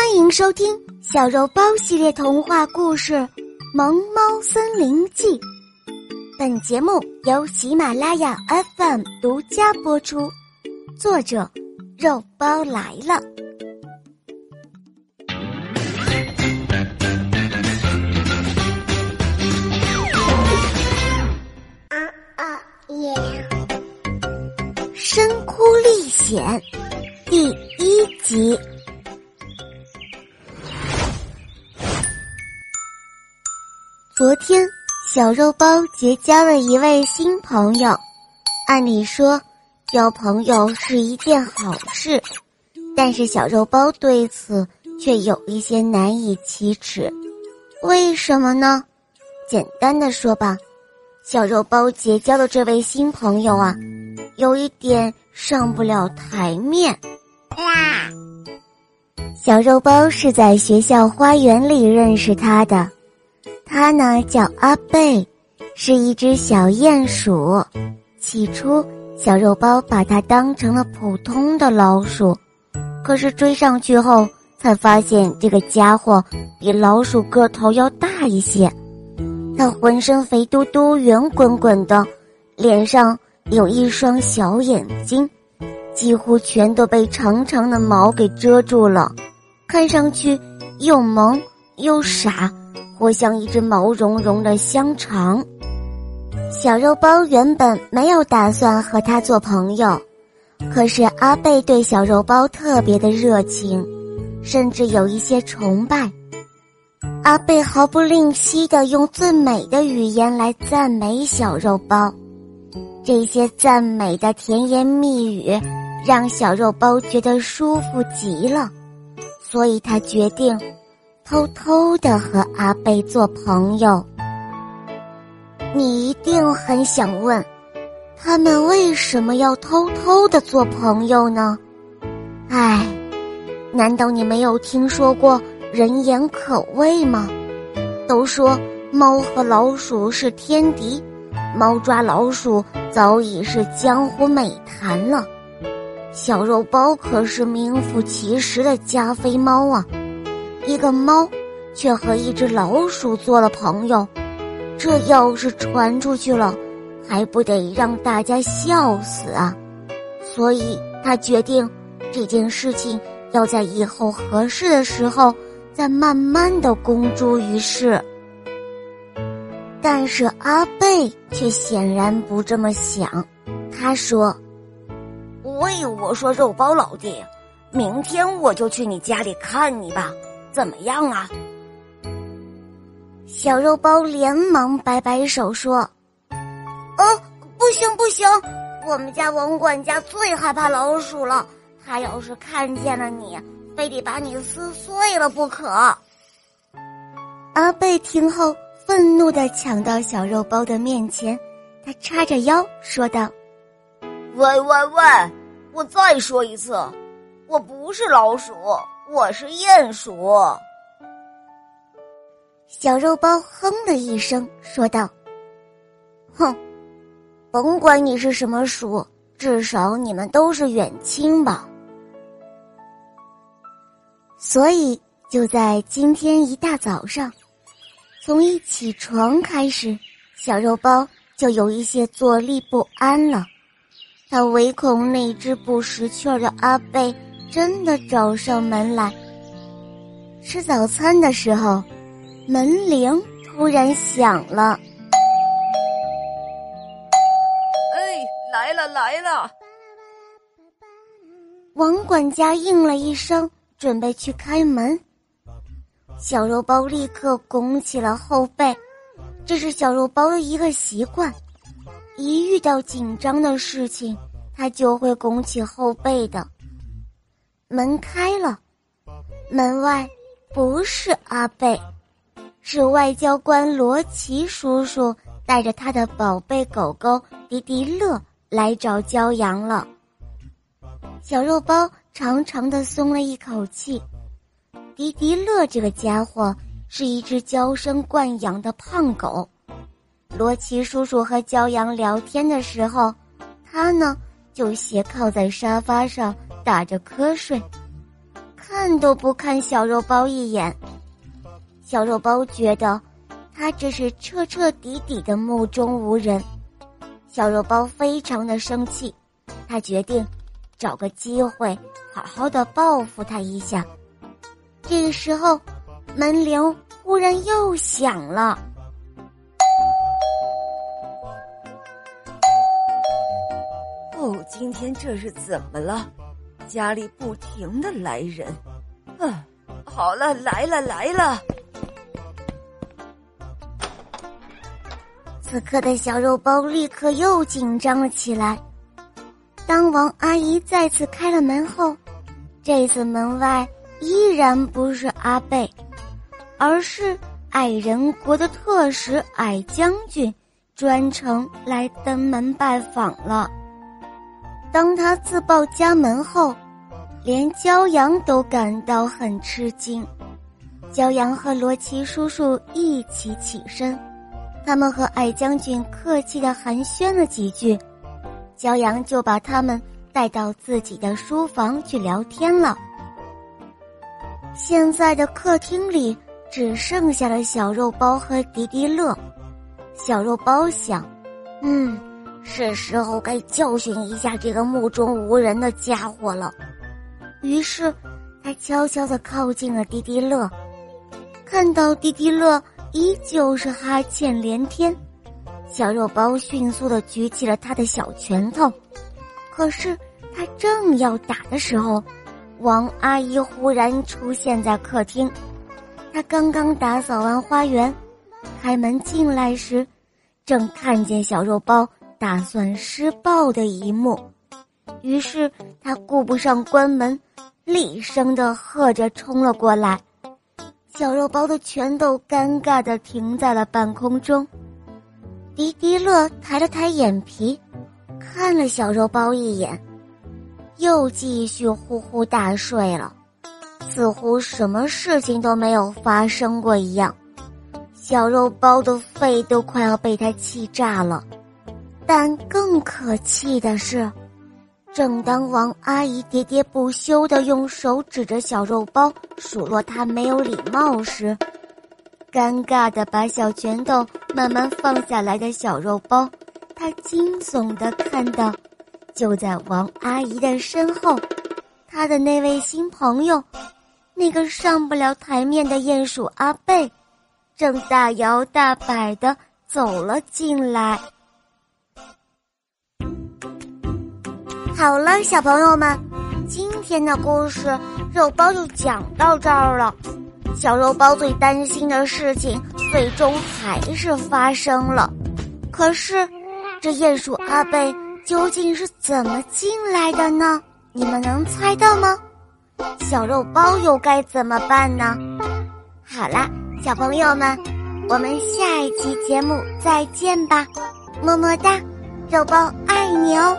欢迎收听小肉包系列童话故事《萌猫森林记》。本节目由喜马拉雅 FM 独家播出，作者肉包来了。啊啊耶！深窟历险昨天，小肉包结交了一位新朋友。按理说，交朋友是一件好事，但是小肉包对此却有一些难以启齿。为什么呢？简单的说吧，小肉包结交的这位新朋友啊，有一点上不了台面。啊！小肉包是在学校花园里认识他的。它呢叫阿贝，是一只小鼹鼠。起初，小肉包把它当成了普通的老鼠，可是追上去后，才发现这个家伙比老鼠个头要大一些。它浑身肥嘟嘟、圆滚滚的，脸上有一双小眼睛，几乎全都被长长的毛给遮住了，看上去又萌又傻。活像一只毛茸茸的香肠。小肉包原本没有打算和他做朋友，可是阿贝对小肉包特别的热情，甚至有一些崇拜。阿贝毫不吝惜的用最美的语言来赞美小肉包，这些赞美的甜言蜜语让小肉包觉得舒服极了，所以他决定。偷偷的和阿贝做朋友，你一定很想问，他们为什么要偷偷的做朋友呢？唉，难道你没有听说过人言可畏吗？都说猫和老鼠是天敌，猫抓老鼠早已是江湖美谈了。小肉包可是名副其实的加菲猫啊！一个猫，却和一只老鼠做了朋友，这要是传出去了，还不得让大家笑死啊！所以他决定，这件事情要在以后合适的时候再慢慢的公诸于世。但是阿贝却显然不这么想，他说：“喂，我说肉包老弟，明天我就去你家里看你吧。”怎么样啊？小肉包连忙摆摆手说：“哦，不行不行，我们家王管家最害怕老鼠了，他要是看见了你，非得把你撕碎了不可。”阿贝听后愤怒的抢到小肉包的面前，他叉着腰说道：“喂喂喂，我再说一次，我不是老鼠。”我是鼹鼠。小肉包哼了一声，说道：“哼，甭管你是什么鼠，至少你们都是远亲吧。”所以就在今天一大早上，从一起床开始，小肉包就有一些坐立不安了。他唯恐那只不识趣的阿贝。真的找上门来。吃早餐的时候，门铃突然响了。哎，来了来了！王管家应了一声，准备去开门。小肉包立刻拱起了后背，这是小肉包的一个习惯，一遇到紧张的事情，他就会拱起后背的。门开了，门外不是阿贝，是外交官罗奇叔叔带着他的宝贝狗狗迪迪乐来找骄阳了。小肉包长长的松了一口气。迪迪乐这个家伙是一只娇生惯养的胖狗。罗奇叔叔和骄阳聊天的时候，他呢就斜靠在沙发上。打着瞌睡，看都不看小肉包一眼。小肉包觉得他这是彻彻底底的目中无人。小肉包非常的生气，他决定找个机会好好的报复他一下。这个时候，门铃忽然又响了。哦，今天这是怎么了？家里不停的来人。啊，好了，来了来了。此刻的小肉包立刻又紧张了起来。当王阿姨再次开了门后，这次门外依然不是阿贝，而是矮人国的特使矮将军，专程来登门拜访了。当他自报家门后，连骄阳都感到很吃惊。骄阳和罗奇叔叔一起起身。他们和矮将军客气的寒暄了几句，骄阳就把他们带到自己的书房去聊天了。现在的客厅里只剩下了小肉包和迪迪乐。小肉包想：“嗯，是时候该教训一下这个目中无人的家伙了。”于是，他悄悄的靠近了迪迪乐，看到迪迪乐。依旧是哈欠连天，小肉包迅速的举起了他的小拳头，可是他正要打的时候，王阿姨忽然出现在客厅。她刚刚打扫完花园，开门进来时，正看见小肉包打算施暴的一幕，于是他顾不上关门，厉声的喝着冲了过来。小肉包的拳头尴尬的停在了半空中，迪迪乐抬了抬眼皮，看了小肉包一眼，又继续呼呼大睡了，似乎什么事情都没有发生过一样。小肉包的肺都快要被他气炸了，但更可气的是。正当王阿姨喋喋不休的用手指着小肉包数落他没有礼貌时，尴尬的把小拳头慢慢放下来的小肉包，他惊悚的看到，就在王阿姨的身后，他的那位新朋友，那个上不了台面的鼹鼠阿贝，正大摇大摆的走了进来。好了，小朋友们，今天的故事肉包就讲到这儿了。小肉包最担心的事情，最终还是发生了。可是，这鼹鼠阿贝究竟是怎么进来的呢？你们能猜到吗？小肉包又该怎么办呢？好啦，小朋友们，我们下一期节目再见吧，么么哒，肉包爱你哦。